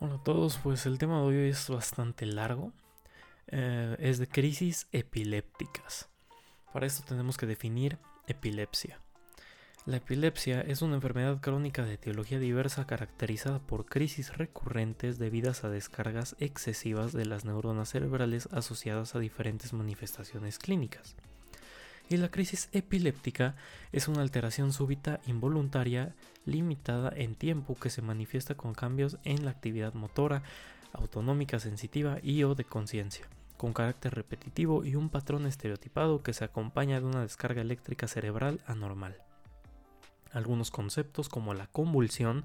Hola a todos, pues el tema de hoy es bastante largo. Eh, es de crisis epilépticas. Para esto tenemos que definir epilepsia. La epilepsia es una enfermedad crónica de etiología diversa caracterizada por crisis recurrentes debidas a descargas excesivas de las neuronas cerebrales asociadas a diferentes manifestaciones clínicas y la crisis epiléptica es una alteración súbita involuntaria limitada en tiempo que se manifiesta con cambios en la actividad motora, autonómica sensitiva y o de conciencia, con carácter repetitivo y un patrón estereotipado que se acompaña de una descarga eléctrica cerebral anormal. Algunos conceptos como la convulsión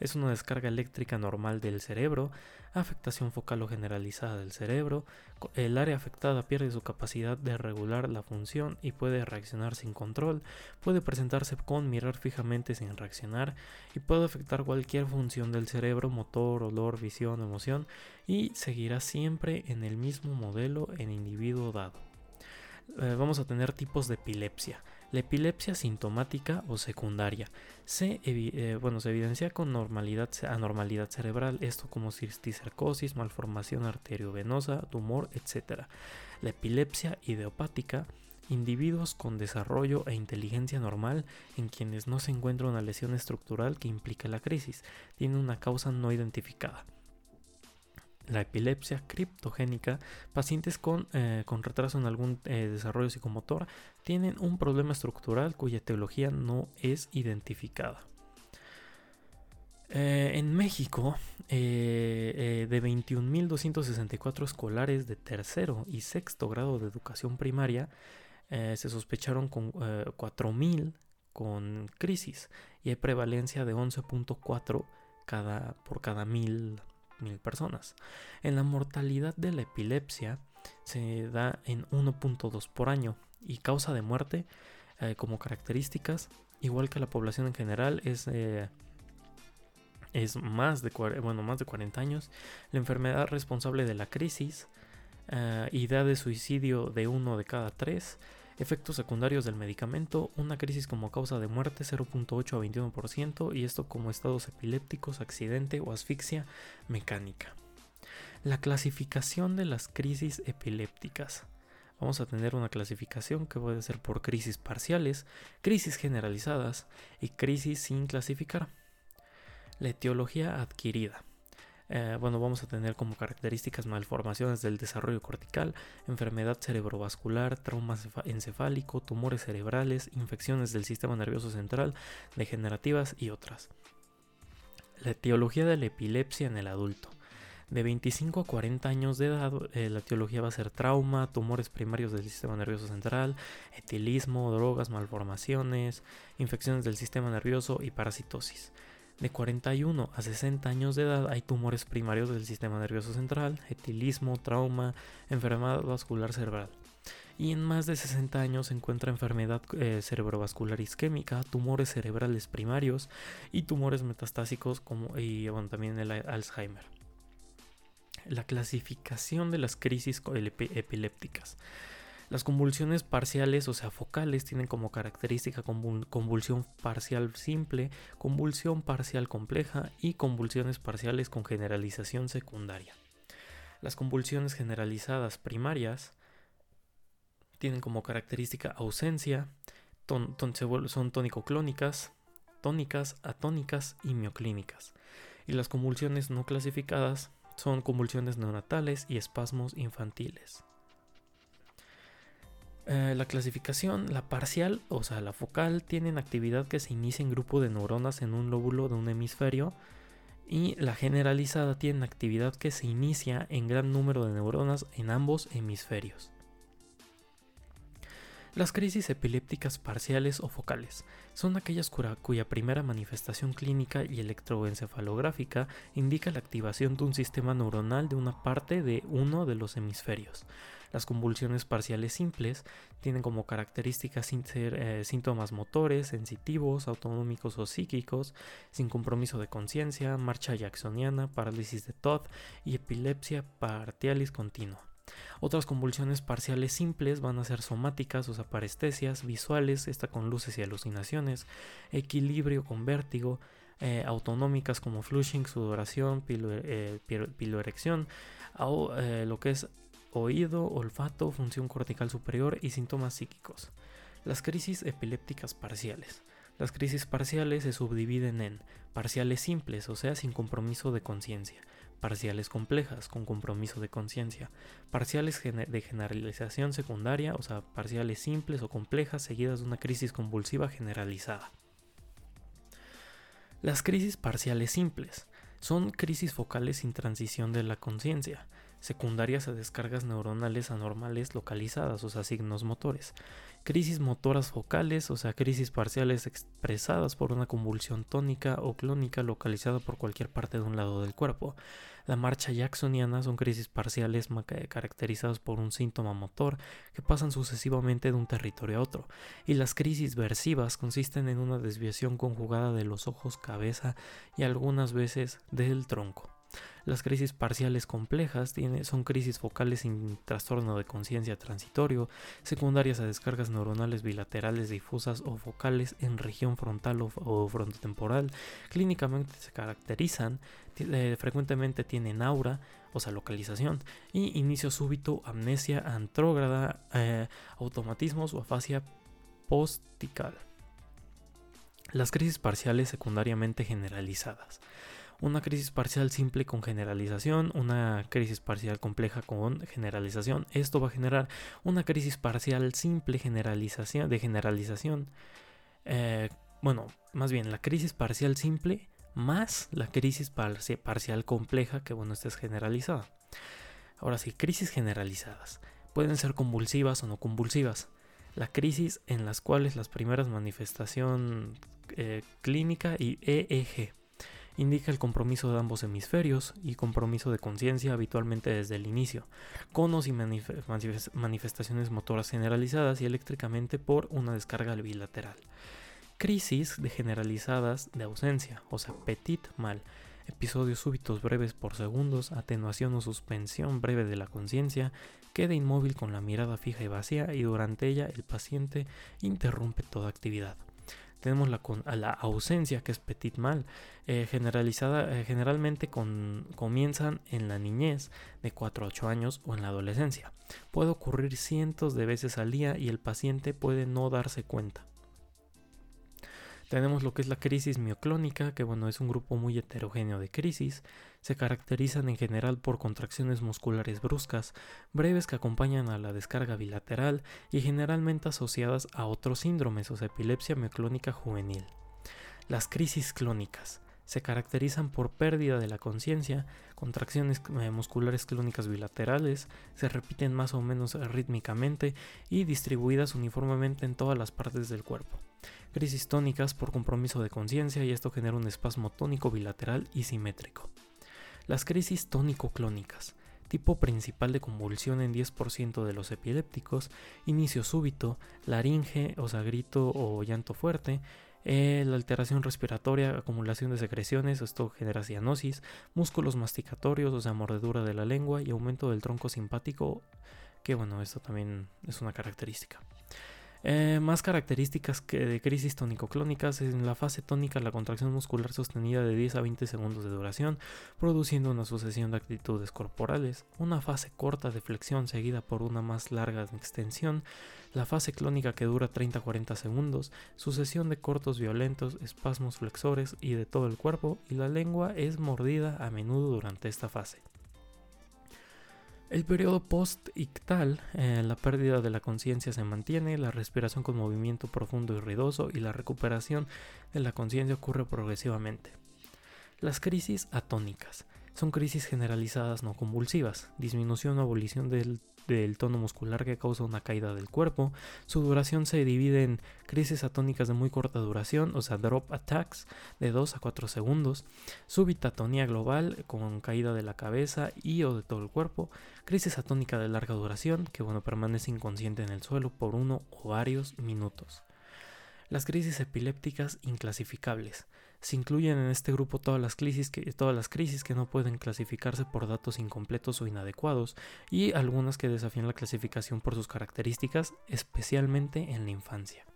es una descarga eléctrica normal del cerebro, afectación focal o generalizada del cerebro, el área afectada pierde su capacidad de regular la función y puede reaccionar sin control, puede presentarse con mirar fijamente sin reaccionar y puede afectar cualquier función del cerebro, motor, olor, visión, emoción y seguirá siempre en el mismo modelo en individuo dado. Eh, vamos a tener tipos de epilepsia. La epilepsia sintomática o secundaria. Se, eh, bueno, se evidencia con normalidad, anormalidad cerebral, esto como cisticercosis, malformación arteriovenosa, tumor, etc. La epilepsia idiopática individuos con desarrollo e inteligencia normal en quienes no se encuentra una lesión estructural que implica la crisis, tiene una causa no identificada la epilepsia criptogénica, pacientes con, eh, retraso en algún eh, desarrollo psicomotor tienen un problema estructural cuya etiología no es identificada. Eh, en México, de 21.264 escolares de tercero y sexto grado de educación primaria, se sospecharon con 4.000 con crisis y hay prevalencia de 11.4 cada, por cada mil mil personas. En la mortalidad de la epilepsia se da en 1.2 por año y causa de muerte eh, como características, igual que la población en general, es, eh, es más, de, bueno, más de 40 años. La enfermedad responsable de la crisis eh, y da de suicidio de uno de cada tres Efectos secundarios del medicamento, una crisis como causa de muerte 0.8 a 21% y esto como estados epilépticos, accidente o asfixia mecánica. La clasificación de las crisis epilépticas. Vamos a tener una clasificación que puede ser por crisis parciales, crisis generalizadas y crisis sin clasificar. La etiología adquirida. Eh, bueno, vamos a tener como características malformaciones del desarrollo cortical, enfermedad cerebrovascular, trauma encefálico, tumores cerebrales, infecciones del sistema nervioso central, degenerativas y otras. La etiología de la epilepsia en el adulto. De 25 a 40 años de edad, eh, la etiología va a ser trauma, tumores primarios del sistema nervioso central, etilismo, drogas, malformaciones, infecciones del sistema nervioso y parasitosis. De 41 a 60 años de edad hay tumores primarios del sistema nervioso central, etilismo, trauma, enfermedad vascular cerebral. Y en más de 60 años se encuentra enfermedad eh, cerebrovascular isquémica, tumores cerebrales primarios y tumores metastásicos como y también el Alzheimer. La clasificación de las crisis epilépticas. Las convulsiones parciales, o sea, focales, tienen como característica convulsión parcial simple, convulsión parcial compleja y convulsiones parciales con generalización secundaria. Las convulsiones generalizadas primarias tienen como característica ausencia, son tónico-clónicas, tónicas, atónicas y mioclínicas. Y las convulsiones no clasificadas son convulsiones neonatales y espasmos infantiles. Eh, la clasificación, la parcial, o sea, la focal, tienen actividad que se inicia en grupo de neuronas en un lóbulo de un hemisferio y la generalizada tiene actividad que se inicia en gran número de neuronas en ambos hemisferios. Las crisis epilépticas parciales o focales son aquellas cuya primera manifestación clínica y electroencefalográfica indica la activación de un sistema neuronal de una parte de uno de los hemisferios. Las convulsiones parciales simples tienen como características eh, síntomas motores, sensitivos, autonómicos o psíquicos, sin compromiso de conciencia, marcha jacksoniana, parálisis de Todd y epilepsia partialis continua. Otras convulsiones parciales simples van a ser somáticas o sea, visuales, esta con luces y alucinaciones, equilibrio con vértigo, eh, autonómicas como flushing, sudoración, eh, piloerección, o lo que es oído, olfato, función cortical superior y síntomas psíquicos. Las crisis epilépticas parciales. Las crisis parciales se subdividen en parciales simples, o sea, sin compromiso de conciencia, parciales complejas, con compromiso de conciencia, parciales de generalización secundaria, o sea, parciales simples o complejas seguidas de una crisis convulsiva generalizada. Las crisis parciales simples son crisis focales sin transición de la conciencia, secundarias a descargas neuronales anormales localizadas, o sea, signos motores. Crisis motoras focales, o sea, crisis parciales expresadas por una convulsión tónica o clónica localizada por cualquier parte de un lado del cuerpo. La marcha jacksoniana son crisis parciales caracterizadas por un síntoma motor que pasan sucesivamente de un territorio a otro. Y las crisis versivas consisten en una desviación conjugada de los ojos, cabeza y algunas veces del tronco. Las crisis parciales complejas son crisis focales sin trastorno de conciencia transitorio, secundarias a descargas neuronales bilaterales difusas o focales en región frontal o, frontotemporal. Clínicamente se caracterizan, eh, frecuentemente tienen aura, o sea, localización, y inicio súbito, amnesia antrógrada, eh, automatismos o afasia postical. Las crisis parciales secundariamente generalizadas una crisis parcial simple con generalización, una crisis parcial compleja con generalización. Esto va a generar una crisis parcial simple generalización, de generalización. Eh, bueno, más bien la crisis parcial simple más la crisis parcial compleja, que bueno, esta es generalizada. Ahora sí, crisis generalizadas. Pueden ser convulsivas o no convulsivas. La crisis en las cuales las primeras manifestación eh, clínica y EEG indica el compromiso de ambos hemisferios y compromiso de conciencia habitualmente desde el inicio, conos y manifestaciones motoras generalizadas y eléctricamente por una descarga bilateral. Crisis de generalizadas de ausencia, o sea, petit mal, episodios súbitos breves por segundos, atenuación o suspensión breve de la conciencia, queda inmóvil con la mirada fija y vacía y durante ella el paciente interrumpe toda actividad tenemos la, la ausencia, que es petit mal, eh, generalizada, eh, generalmente comienzan en la niñez de 4 a 8 años o en la adolescencia. Puede ocurrir cientos de veces al día y el paciente puede no darse cuenta. Tenemos lo que es la crisis mioclónica, que bueno, es un grupo muy heterogéneo de crisis. Se caracterizan en general por contracciones musculares bruscas, breves que acompañan a la descarga bilateral y generalmente asociadas a otros síndromes, o sea, epilepsia mioclónica juvenil. Las crisis clónicas se caracterizan por pérdida de la conciencia, contracciones eh, musculares clónicas bilaterales, se repiten más o menos rítmicamente y distribuidas uniformemente en todas las partes del cuerpo. Crisis tónicas por compromiso de conciencia y esto genera un espasmo tónico bilateral y simétrico. Las crisis tónico-clónicas, tipo principal de convulsión en 10% de los epilépticos, inicio súbito, laringe, o sea, grito o llanto fuerte, eh, la alteración respiratoria, acumulación de secreciones, esto genera cianosis, músculos masticatorios, o sea, mordedura de la lengua y aumento del tronco simpático, que bueno, esto también es una característica. Eh, más características que de crisis tónico-clónicas en la fase tónica la contracción muscular sostenida de 10 a 20 segundos de duración, produciendo una sucesión de actitudes corporales, una fase corta de flexión seguida por una más larga de extensión, la fase clónica que dura 30 a 40 segundos, sucesión de cortos violentos, espasmos flexores y de todo el cuerpo, y la lengua es mordida a menudo durante esta fase. El periodo post-ictal, eh, la pérdida de la conciencia se mantiene, la respiración con movimiento profundo y ruidoso y la recuperación de la conciencia ocurre progresivamente. Las crisis atónicas son crisis generalizadas no convulsivas, disminución o abolición del del tono muscular que causa una caída del cuerpo. Su duración se divide en crisis atónicas de muy corta duración, o sea, drop attacks de 2 a 4 segundos, súbita atonía global con caída de la cabeza y o de todo el cuerpo, crisis atónica de larga duración, que bueno, permanece inconsciente en el suelo por uno o varios minutos. Las crisis epilépticas inclasificables se incluyen en este grupo todas las, crisis que, todas las crisis que no pueden clasificarse por datos incompletos o inadecuados y algunas que desafían la clasificación por sus características, especialmente en la infancia.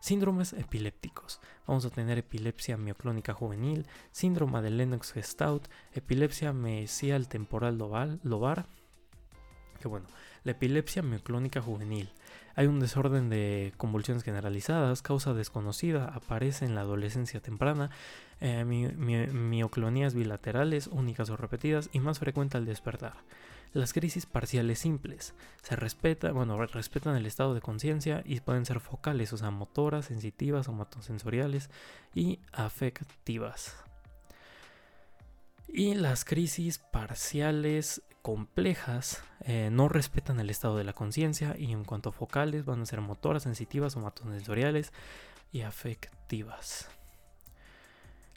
Síndromes epilépticos. Vamos a tener epilepsia mioclónica juvenil, síndrome de Lennox-Gastaut, epilepsia mesial temporal lobar, que bueno, la epilepsia mioclónica juvenil. Hay un desorden de convulsiones generalizadas, causa desconocida, aparece en la adolescencia temprana, eh, mioclonías bilaterales, únicas o repetidas y más frecuente al despertar. Las crisis parciales simples se respeta, bueno, respetan el estado de conciencia y pueden ser focales, o sea, motoras, sensitivas, somatosensoriales y afectivas. Y las crisis parciales complejas eh, no respetan el estado de la conciencia y en cuanto a focales van a ser motoras, sensitivas, somatosensoriales y afectivas.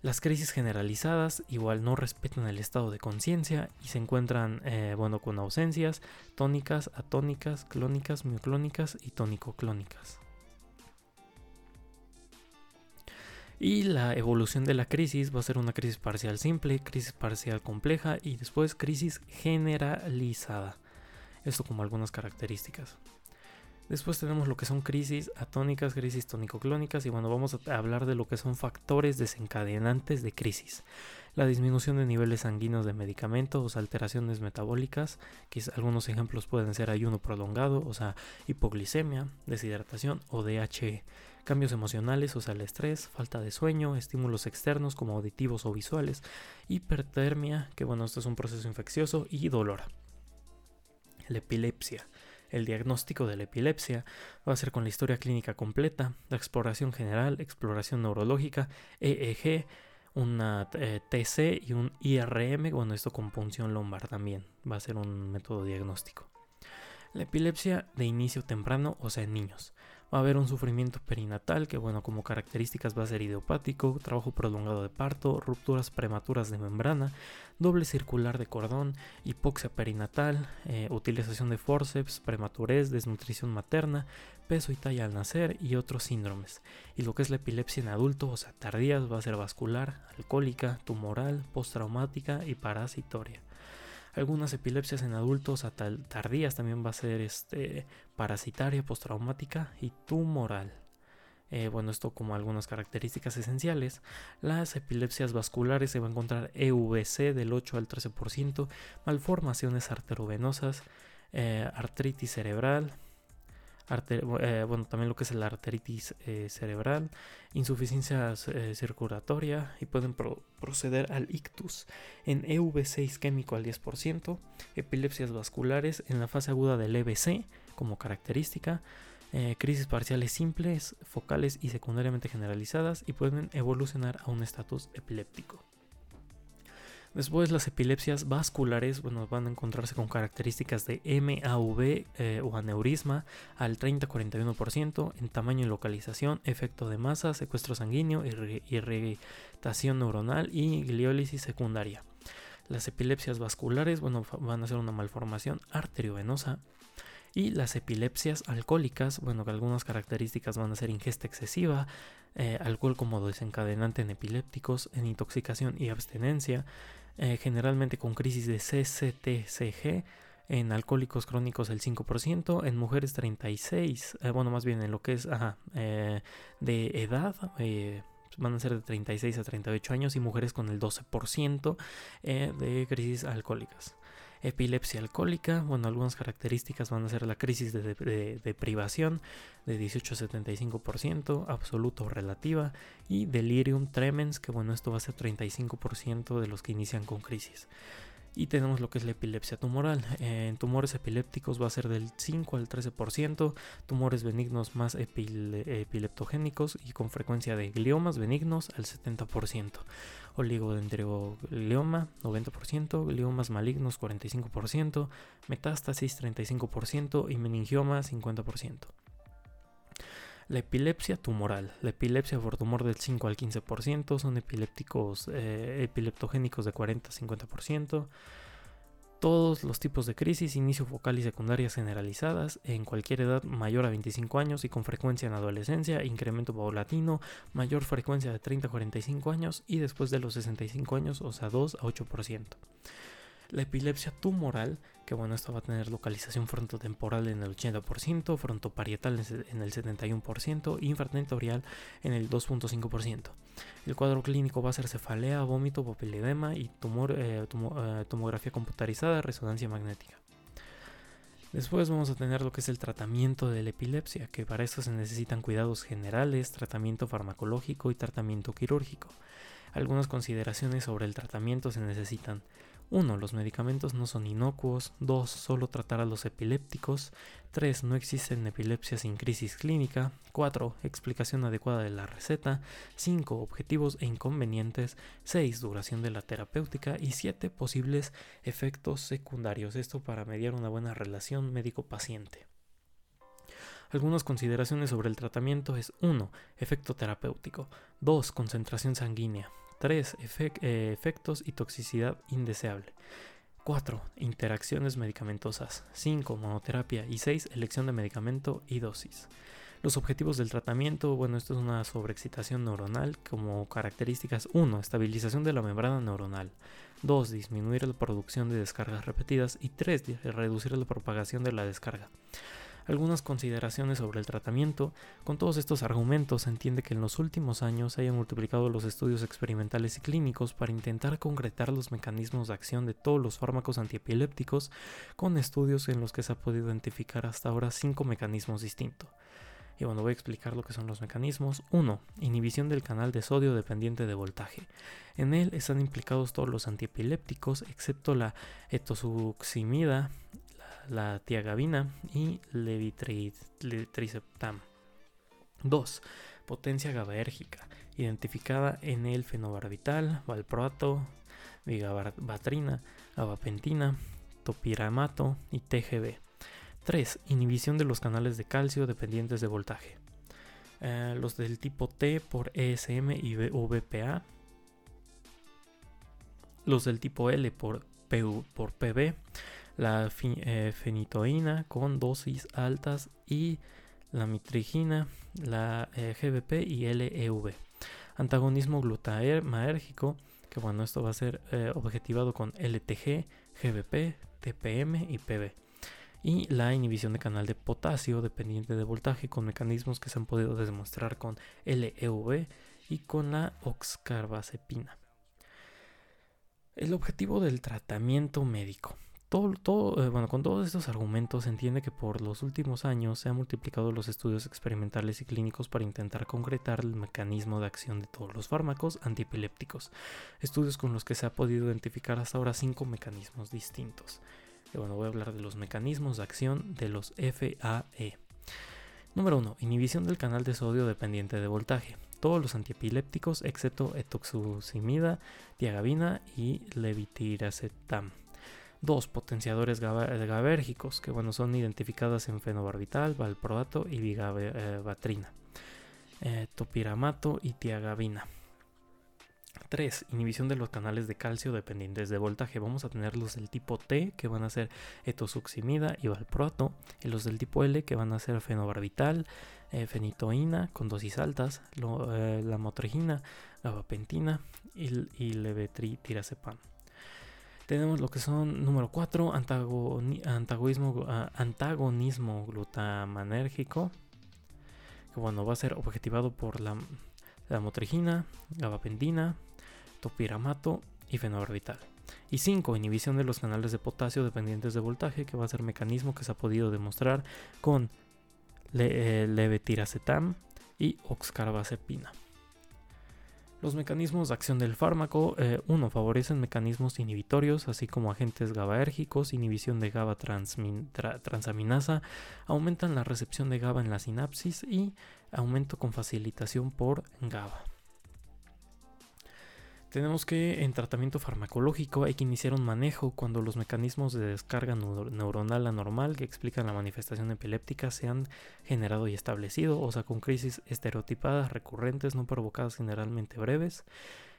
Las crisis generalizadas igual no respetan el estado de conciencia y se encuentran eh, bueno, con ausencias tónicas, atónicas, clónicas, mioclónicas y tónico-clónicas. Y la evolución de la crisis va a ser una crisis parcial simple, crisis parcial compleja y después crisis generalizada. Esto como algunas características. Después tenemos lo que son crisis atónicas, crisis tónico-clónicas y bueno, vamos a hablar de lo que son factores desencadenantes de crisis. La disminución de niveles sanguíneos de medicamentos, alteraciones metabólicas, que algunos ejemplos pueden ser ayuno prolongado, o sea, hipoglicemia, deshidratación o DHE. Cambios emocionales, o sea, el estrés, falta de sueño, estímulos externos como auditivos o visuales, hipertermia, que bueno, esto es un proceso infeccioso, y dolor. La epilepsia. El diagnóstico de la epilepsia va a ser con la historia clínica completa, la exploración general, exploración neurológica, EEG, una eh, TC y un IRM, bueno, esto con punción lumbar también, va a ser un método diagnóstico. La epilepsia de inicio temprano, o sea, en niños. Va a haber un sufrimiento perinatal que, bueno, como características va a ser idiopático, trabajo prolongado de parto, rupturas prematuras de membrana, doble circular de cordón, hipoxia perinatal, eh, utilización de forceps, prematurez, desnutrición materna, peso y talla al nacer y otros síndromes. Y lo que es la epilepsia en adulto, o sea, tardías, va a ser vascular, alcohólica, tumoral, postraumática y parasitoria. Algunas epilepsias en adultos tardías también va a ser este, parasitaria, postraumática y tumoral. Eh, bueno, esto como algunas características esenciales. Las epilepsias vasculares se va a encontrar EVC del 8 al 13%, malformaciones arterovenosas, eh, artritis cerebral, eh, bueno, también lo que es la arteritis eh, cerebral, insuficiencia eh, circulatoria y pueden proceder al ictus. En EVC isquémico al 10%, epilepsias vasculares en la fase aguda del EBC como característica, crisis parciales simples, focales y secundariamente generalizadas y pueden evolucionar a un estatus epiléptico. Después las epilepsias vasculares bueno, van a encontrarse con características de MAV eh, o aneurisma al 30-41% en tamaño y localización, efecto de masa, secuestro sanguíneo, irritación neuronal y gliólisis secundaria. Las epilepsias vasculares bueno, van a ser una malformación arteriovenosa. Y las epilepsias alcohólicas, bueno, que algunas características van a ser ingesta excesiva, eh, alcohol como desencadenante en epilépticos, en intoxicación y abstenencia, eh, generalmente con crisis de CCTCG, en alcohólicos crónicos el 5%, en mujeres 36, eh, bueno, más bien en lo que es eh, de edad, van a ser de 36 a 38 años y mujeres con el 12% de crisis alcohólicas epilepsia alcohólica. Bueno, algunas características van a ser la crisis de, privación de 18 a 75%, absoluto o relativa, y delirium tremens, que bueno, esto va a ser 35% de los que inician con crisis. Y tenemos lo que es la epilepsia tumoral. En tumores epilépticos va a ser del 5 al 13%, tumores benignos más epileptogénicos y con frecuencia de gliomas benignos al 70%, oligodendroglioma 90%, gliomas malignos 45%, metástasis 35% y meningioma 50%. La epilepsia tumoral. La epilepsia por tumor del 5 al 15%. Son epilépticos eh, epileptogénicos de 40 a 50%. Todos los tipos de crisis, inicio focal y secundarias generalizadas en cualquier edad mayor a 25 años y con frecuencia en adolescencia, incremento paulatino, mayor frecuencia de 30 a 45 años y después de los 65 años, o sea, 2 a 8%. La epilepsia tumoral, que bueno, esto va a tener localización frontotemporal en el 80%, frontoparietal en el 71% y infratentorial en el 2.5%. El cuadro clínico va a ser cefalea, vómito, papiledema y tumor, eh, eh, tomografía computarizada, resonancia magnética. Después vamos a tener lo que es el tratamiento de la epilepsia, que para esto se necesitan cuidados generales, tratamiento farmacológico y tratamiento quirúrgico. Algunas consideraciones sobre el tratamiento se necesitan. 1. Los medicamentos no son inocuos. 2. Solo tratar a los epilépticos. 3. No existen epilepsias sin crisis clínica. 4. Explicación adecuada de la receta. 5. Objetivos e inconvenientes. 6. Duración de la terapéutica. Y 7. Posibles efectos secundarios. Esto para mediar una buena relación médico-paciente. Algunas consideraciones sobre el tratamiento es 1. Efecto terapéutico. 2. Concentración sanguínea. 3. Eh, efectos y toxicidad indeseable. 4. Interacciones medicamentosas. 5. Monoterapia. Y 6. Elección de medicamento y dosis. Los objetivos del tratamiento, bueno, esto es una sobreexcitación neuronal como características 1. Estabilización de la membrana neuronal. 2. Disminuir la producción de descargas repetidas. Y 3. Reducir la propagación de la descarga algunas consideraciones sobre el tratamiento. Con todos estos argumentos se entiende que en los últimos años se hayan multiplicado los estudios experimentales y clínicos para intentar concretar los mecanismos de acción de todos los fármacos antiepilépticos, con estudios en los que se ha podido identificar hasta ahora cinco mecanismos distintos. Y bueno, voy a explicar lo que son los mecanismos. 1. Inhibición del canal de sodio dependiente de voltaje. En él están implicados todos los antiepilépticos, excepto la etosuximida, la tiagabina y levitriceptam. 2. Potencia GABAérgica, identificada en el fenobarbital, valproato, vigabatrina, gabapentina, topiramato y TGB. 3. Inhibición de los canales de calcio dependientes de voltaje. Eh, los del tipo T por ESM y VPA. Los del tipo L por, por PB la eh, fenitoína con dosis altas y la mitrigina, la eh, GBP y LEV. Antagonismo glutamergético, que bueno, esto va a ser eh, objetivado con LTG, GBP, TPM y PB. Y la inhibición de canal de potasio dependiente de voltaje con mecanismos que se han podido demostrar con LEV y con la oxcarbazepina. El objetivo del tratamiento médico. Eh, con todos estos argumentos se entiende que por los últimos años se han multiplicado los estudios experimentales y clínicos para intentar concretar el mecanismo de acción de todos los fármacos antiepilépticos, estudios con los que se ha podido identificar hasta ahora cinco mecanismos distintos. Bueno, voy a hablar de los mecanismos de acción de los FAE. Número 1. Inhibición del canal de sodio dependiente de voltaje. Todos los antiepilépticos excepto etoxucimida, diagabina y levitiracetam. Dos potenciadores GABAérgicos, que bueno, son identificadas en fenobarbital, valproato y vigabatrina, eh, topiramato y tiagabina. 3. Inhibición de los canales de calcio dependientes de voltaje. Vamos a tener los del tipo T, que van a ser etosuximida y valproato, y los del tipo L, que van a ser fenobarbital, eh, fenitoína con dosis altas, eh, la gabapentina y, y. Tenemos lo que son, número 4, antagonismo, antagonismo glutamanérgico. Que bueno, va a ser objetivado por la, la motrigina, gabapentina, topiramato y fenobarbital. Y 5. Inhibición de los canales de potasio dependientes de voltaje, que va a ser mecanismo que se ha podido demostrar con le, eh, levetiracetam y oxcarbazepina. Los mecanismos de acción del fármaco, 1. Eh, favorecen mecanismos inhibitorios, así como agentes GABAérgicos, inhibición de GABA transaminasa, aumentan la recepción de GABA en la sinapsis y aumento con facilitación por GABA. Tenemos que en tratamiento farmacológico hay que iniciar un manejo cuando los mecanismos de descarga neuronal anormal que explican la manifestación epiléptica se han generado y establecido, o sea, con crisis estereotipadas recurrentes no provocadas generalmente breves.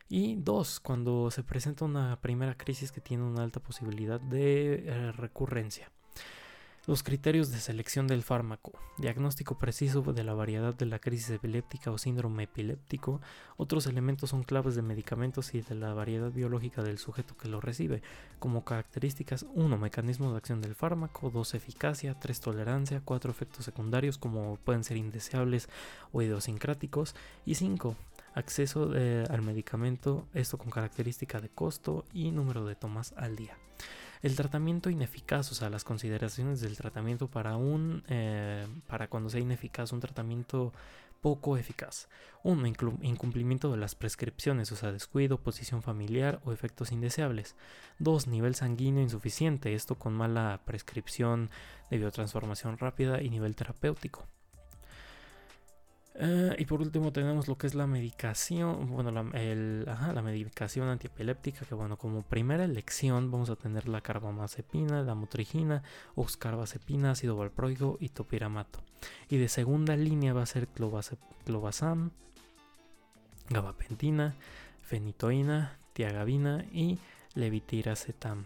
Y dos, cuando se presenta una primera crisis que tiene una alta posibilidad de eh, recurrencia. Los criterios de selección del fármaco. Diagnóstico preciso de la variedad de la crisis epiléptica o síndrome epiléptico. Otros elementos son claves de medicamentos y de la variedad biológica del sujeto que lo recibe. Como características 1. Mecanismo de acción del fármaco. 2. Eficacia. 3. Tolerancia. 4. Efectos secundarios como pueden ser indeseables o idiosincráticos. Y 5 acceso eh, al medicamento, esto con característica de costo y número de tomas al día. El tratamiento ineficaz, o sea, las consideraciones del tratamiento para un, eh, para cuando sea ineficaz, un tratamiento poco eficaz. Uno, incumplimiento de las prescripciones, o sea, descuido, posición familiar o efectos indeseables. Dos, nivel sanguíneo insuficiente, esto con mala prescripción de biotransformación rápida y nivel terapéutico. Eh, y por último tenemos lo que es la medicación, bueno, la, la medicación antiepiléptica, que bueno, como primera elección vamos a tener la carbamazepina, la motrigina, oxcarbazepina, ácido valproico y topiramato. Y de segunda línea va a ser clobazam, gabapentina, fenitoína, tiagabina y levitiracetam.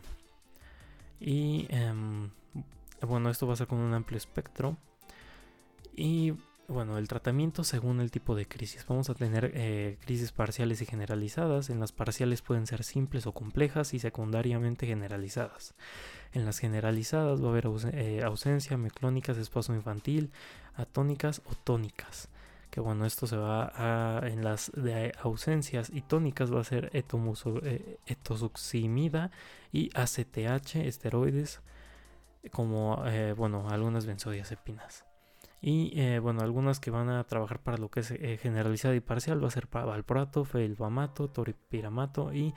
Y em, bueno, esto va a ser con un amplio espectro. Y bueno, el tratamiento según el tipo de crisis. Vamos a tener eh, crisis parciales y generalizadas. En las parciales pueden ser simples o complejas y secundariamente generalizadas. En las generalizadas va a haber eh, ausencia, meclónicas, espasmo infantil, atónicas o tónicas. Que bueno, esto se va a. En las de ausencias y tónicas va a ser eh, etosuximida y ACTH, esteroides, como bueno, algunas benzodiazepinas. Y eh, bueno, algunas que van a trabajar para lo que es eh, generalizado y parcial va a ser para valproato, felbamato, toripiramato y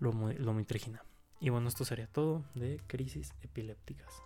lomitrigina. Y bueno, esto sería todo de crisis epilépticas.